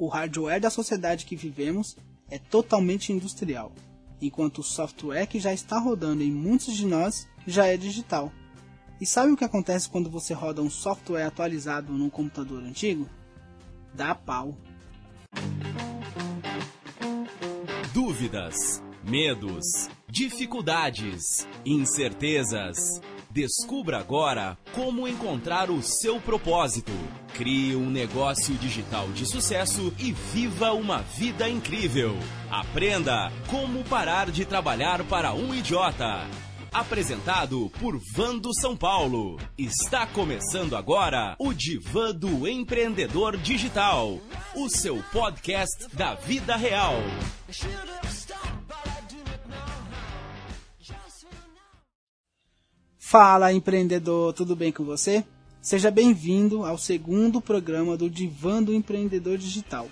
o hardware da sociedade que vivemos é totalmente industrial, enquanto o software que já está rodando em muitos de nós já é digital. E sabe o que acontece quando você roda um software atualizado num computador antigo? Dá pau. Dúvidas, medos, dificuldades, incertezas. Descubra agora como encontrar o seu propósito. Crie um negócio digital de sucesso e viva uma vida incrível. Aprenda como parar de trabalhar para um idiota. Apresentado por Vando São Paulo. Está começando agora o Divã do Empreendedor Digital, o seu podcast da vida real. Fala empreendedor, tudo bem com você? Seja bem-vindo ao segundo programa do Divã do Empreendedor Digital,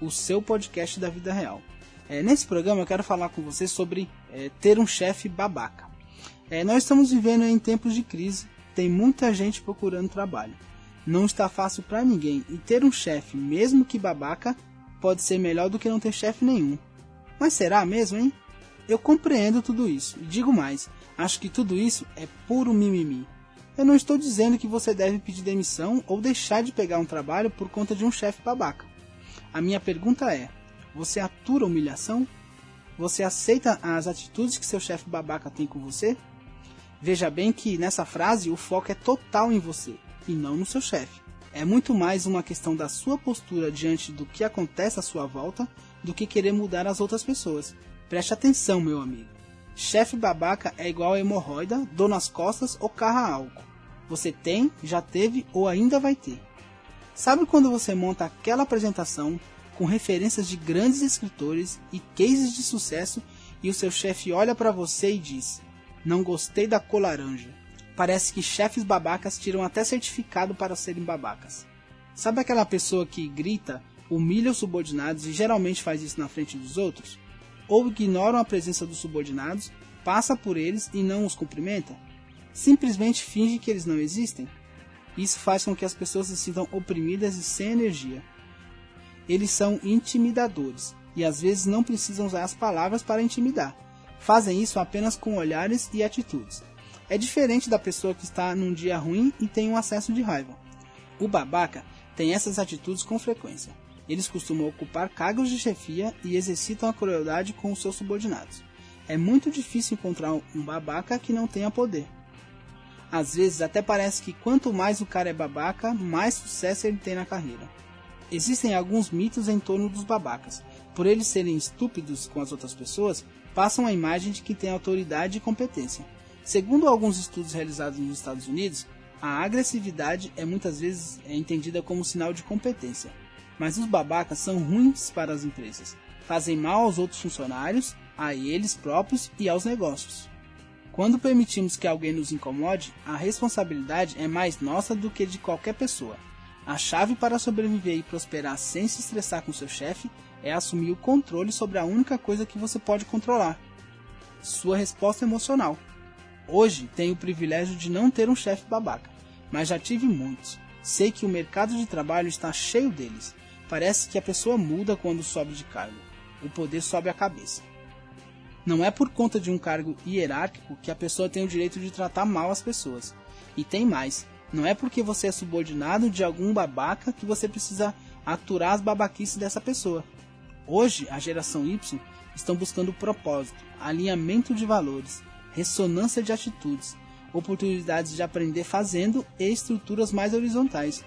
o seu podcast da vida real. É, nesse programa eu quero falar com você sobre é, ter um chefe babaca. É, nós estamos vivendo em tempos de crise, tem muita gente procurando trabalho. Não está fácil para ninguém e ter um chefe, mesmo que babaca, pode ser melhor do que não ter chefe nenhum. Mas será mesmo, hein? Eu compreendo tudo isso e digo mais, Acho que tudo isso é puro mimimi. Eu não estou dizendo que você deve pedir demissão ou deixar de pegar um trabalho por conta de um chefe babaca. A minha pergunta é: você atura humilhação? Você aceita as atitudes que seu chefe babaca tem com você? Veja bem que nessa frase o foco é total em você e não no seu chefe. É muito mais uma questão da sua postura diante do que acontece à sua volta do que querer mudar as outras pessoas. Preste atenção, meu amigo. Chefe babaca é igual a hemorroida, dor nas costas ou carro a álcool. Você tem, já teve ou ainda vai ter. Sabe quando você monta aquela apresentação com referências de grandes escritores e cases de sucesso e o seu chefe olha para você e diz: Não gostei da cor laranja. Parece que chefes babacas tiram até certificado para serem babacas. Sabe aquela pessoa que grita, humilha os subordinados e geralmente faz isso na frente dos outros? Ou ignoram a presença dos subordinados, passa por eles e não os cumprimenta? Simplesmente finge que eles não existem? Isso faz com que as pessoas se sintam oprimidas e sem energia. Eles são intimidadores e às vezes não precisam usar as palavras para intimidar. Fazem isso apenas com olhares e atitudes. É diferente da pessoa que está num dia ruim e tem um acesso de raiva. O babaca tem essas atitudes com frequência. Eles costumam ocupar cargos de chefia e exercitam a crueldade com os seus subordinados. É muito difícil encontrar um babaca que não tenha poder. Às vezes até parece que quanto mais o cara é babaca, mais sucesso ele tem na carreira. Existem alguns mitos em torno dos babacas. Por eles serem estúpidos com as outras pessoas, passam a imagem de que têm autoridade e competência. Segundo alguns estudos realizados nos Estados Unidos, a agressividade é muitas vezes é entendida como sinal de competência. Mas os babacas são ruins para as empresas. Fazem mal aos outros funcionários, a eles próprios e aos negócios. Quando permitimos que alguém nos incomode, a responsabilidade é mais nossa do que de qualquer pessoa. A chave para sobreviver e prosperar sem se estressar com seu chefe é assumir o controle sobre a única coisa que você pode controlar: sua resposta emocional. Hoje tenho o privilégio de não ter um chefe babaca, mas já tive muitos. Sei que o mercado de trabalho está cheio deles. Parece que a pessoa muda quando sobe de cargo. O poder sobe a cabeça. Não é por conta de um cargo hierárquico que a pessoa tem o direito de tratar mal as pessoas. E tem mais. Não é porque você é subordinado de algum babaca que você precisa aturar as babaquices dessa pessoa. Hoje, a geração Y estão buscando propósito, alinhamento de valores, ressonância de atitudes, oportunidades de aprender fazendo e estruturas mais horizontais.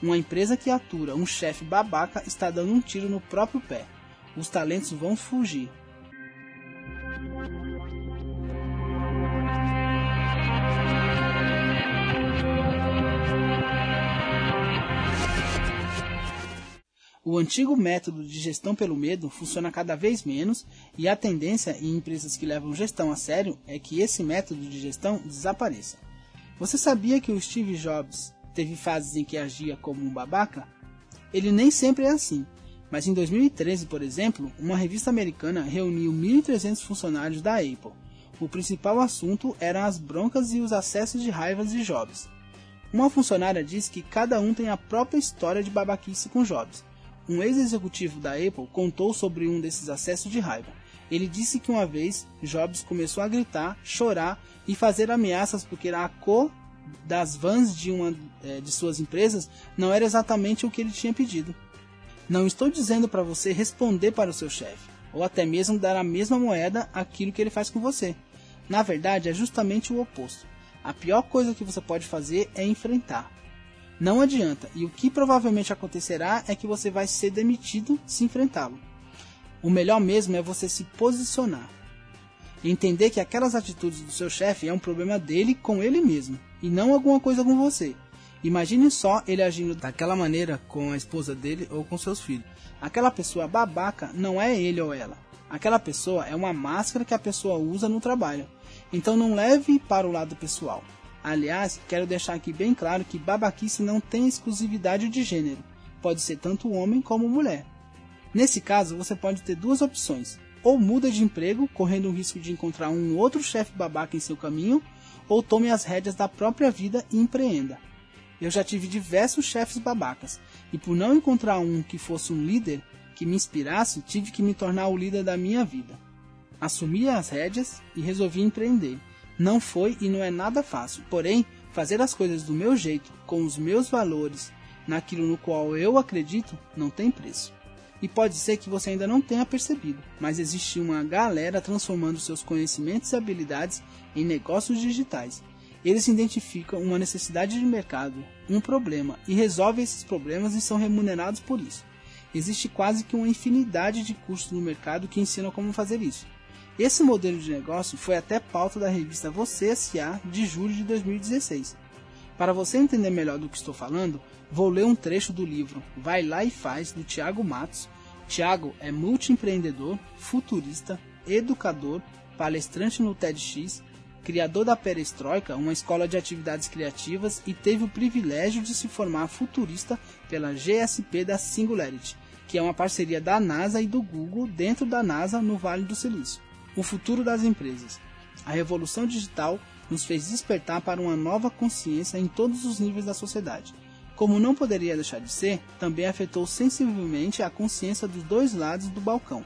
Uma empresa que atura um chefe babaca está dando um tiro no próprio pé. Os talentos vão fugir. O antigo método de gestão pelo medo funciona cada vez menos e a tendência em empresas que levam gestão a sério é que esse método de gestão desapareça. Você sabia que o Steve Jobs teve fases em que agia como um babaca? Ele nem sempre é assim, mas em 2013, por exemplo, uma revista americana reuniu 1.300 funcionários da Apple. O principal assunto eram as broncas e os acessos de raiva de Jobs. Uma funcionária disse que cada um tem a própria história de babaquice com Jobs. um ex-executivo da Apple contou sobre um desses acessos de raiva. Ele disse que uma vez Jobs começou a gritar, chorar e fazer ameaças porque a cor das vans de uma é, de suas empresas não era exatamente o que ele tinha pedido. Não estou dizendo para você responder para o seu chefe, ou até mesmo dar a mesma moeda aquilo que ele faz com você. Na verdade, é justamente o oposto. A pior coisa que você pode fazer é enfrentar. Não adianta, e o que provavelmente acontecerá é que você vai ser demitido se enfrentá-lo. O melhor mesmo é você se posicionar. Entender que aquelas atitudes do seu chefe é um problema dele com ele mesmo, e não alguma coisa com você. Imagine só ele agindo daquela maneira com a esposa dele ou com seus filhos. Aquela pessoa babaca não é ele ou ela. Aquela pessoa é uma máscara que a pessoa usa no trabalho. Então não leve para o lado pessoal. Aliás, quero deixar aqui bem claro que babaquice não tem exclusividade de gênero. Pode ser tanto homem como mulher. Nesse caso, você pode ter duas opções. Ou muda de emprego, correndo o risco de encontrar um outro chefe babaca em seu caminho, ou tome as rédeas da própria vida e empreenda. Eu já tive diversos chefes babacas, e por não encontrar um que fosse um líder que me inspirasse, tive que me tornar o líder da minha vida. Assumi as rédeas e resolvi empreender. Não foi e não é nada fácil, porém, fazer as coisas do meu jeito, com os meus valores, naquilo no qual eu acredito, não tem preço. E pode ser que você ainda não tenha percebido, mas existe uma galera transformando seus conhecimentos e habilidades em negócios digitais eles identificam uma necessidade de mercado, um problema, e resolvem esses problemas e são remunerados por isso. Existe quase que uma infinidade de cursos no mercado que ensinam como fazer isso. Esse modelo de negócio foi até pauta da revista Você S.A. de julho de 2016. Para você entender melhor do que estou falando, vou ler um trecho do livro Vai Lá e Faz, do Tiago Matos. Tiago é multiempreendedor, futurista, educador, palestrante no TEDx, criador da Perestroika, uma escola de atividades criativas, e teve o privilégio de se formar futurista pela GSP da Singularity, que é uma parceria da NASA e do Google dentro da NASA no Vale do Silício. O futuro das empresas. A revolução digital nos fez despertar para uma nova consciência em todos os níveis da sociedade. Como não poderia deixar de ser, também afetou sensivelmente a consciência dos dois lados do balcão,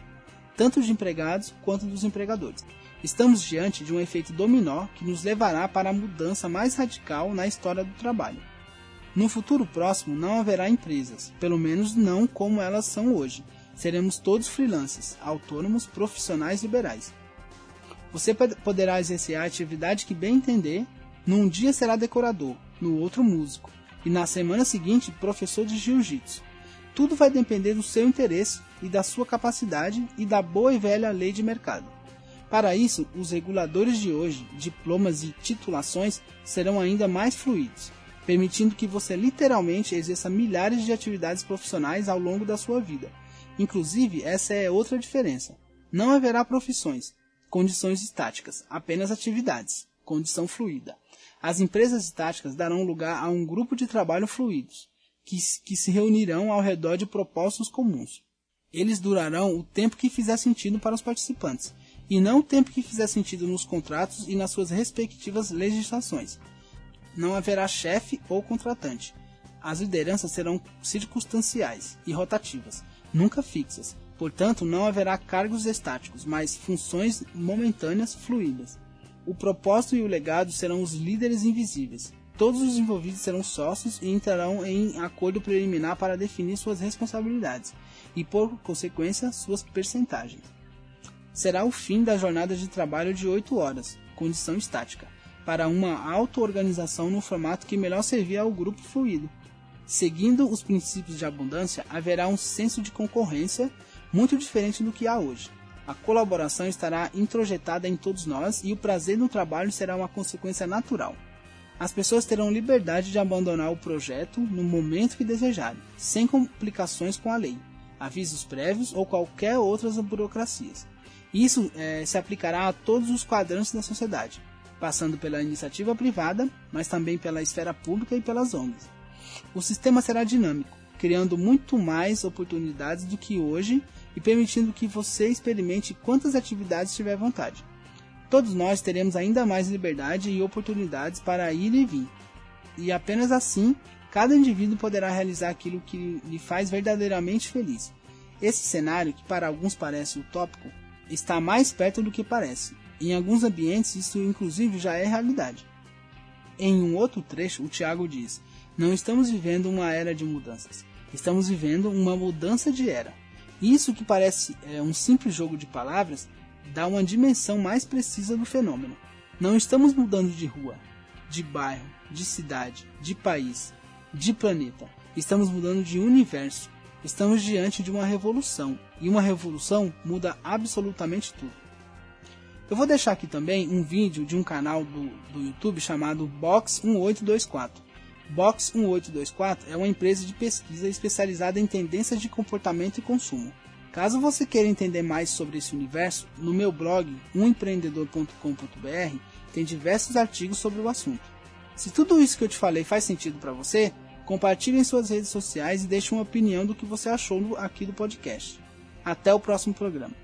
tanto de empregados quanto dos empregadores. Estamos diante de um efeito dominó que nos levará para a mudança mais radical na história do trabalho. No futuro próximo não haverá empresas, pelo menos não como elas são hoje. Seremos todos freelancers, autônomos, profissionais liberais. Você poderá exercer a atividade que bem entender. Num dia será decorador, no outro músico, e na semana seguinte professor de jiu-jitsu. Tudo vai depender do seu interesse e da sua capacidade e da boa e velha lei de mercado. Para isso, os reguladores de hoje, diplomas e titulações, serão ainda mais fluidos, permitindo que você literalmente exerça milhares de atividades profissionais ao longo da sua vida. Inclusive, essa é outra diferença. Não haverá profissões, condições estáticas, apenas atividades, condição fluida. As empresas estáticas darão lugar a um grupo de trabalho fluidos, que, que se reunirão ao redor de propósitos comuns. Eles durarão o tempo que fizer sentido para os participantes e não o tempo que fizer sentido nos contratos e nas suas respectivas legislações. Não haverá chefe ou contratante. As lideranças serão circunstanciais e rotativas, nunca fixas. Portanto, não haverá cargos estáticos, mas funções momentâneas fluídas. O propósito e o legado serão os líderes invisíveis. Todos os envolvidos serão sócios e entrarão em acordo preliminar para definir suas responsabilidades e, por consequência, suas percentagens será o fim da jornada de trabalho de 8 horas, condição estática, para uma auto-organização no formato que melhor servir ao grupo fluido. Seguindo os princípios de abundância, haverá um senso de concorrência muito diferente do que há hoje. A colaboração estará introjetada em todos nós e o prazer no trabalho será uma consequência natural. As pessoas terão liberdade de abandonar o projeto no momento que desejarem, sem complicações com a lei, avisos prévios ou qualquer outras burocracias. Isso é, se aplicará a todos os quadrantes da sociedade, passando pela iniciativa privada, mas também pela esfera pública e pelas ONGs. O sistema será dinâmico, criando muito mais oportunidades do que hoje e permitindo que você experimente quantas atividades tiver vontade. Todos nós teremos ainda mais liberdade e oportunidades para ir e vir. E apenas assim cada indivíduo poderá realizar aquilo que lhe faz verdadeiramente feliz. Esse cenário, que para alguns parece utópico, está mais perto do que parece. Em alguns ambientes, isso inclusive já é realidade. Em um outro trecho, o Tiago diz: Não estamos vivendo uma era de mudanças, estamos vivendo uma mudança de era. Isso que parece é, um simples jogo de palavras dá uma dimensão mais precisa do fenômeno. Não estamos mudando de rua, de bairro, de cidade, de país, de planeta. Estamos mudando de universo. Estamos diante de uma revolução. E uma revolução muda absolutamente tudo. Eu vou deixar aqui também um vídeo de um canal do, do YouTube chamado Box1824. Box1824 é uma empresa de pesquisa especializada em tendências de comportamento e consumo. Caso você queira entender mais sobre esse universo, no meu blog, umempreendedor.com.br, tem diversos artigos sobre o assunto. Se tudo isso que eu te falei faz sentido para você, compartilhe em suas redes sociais e deixe uma opinião do que você achou aqui do podcast. Até o próximo programa.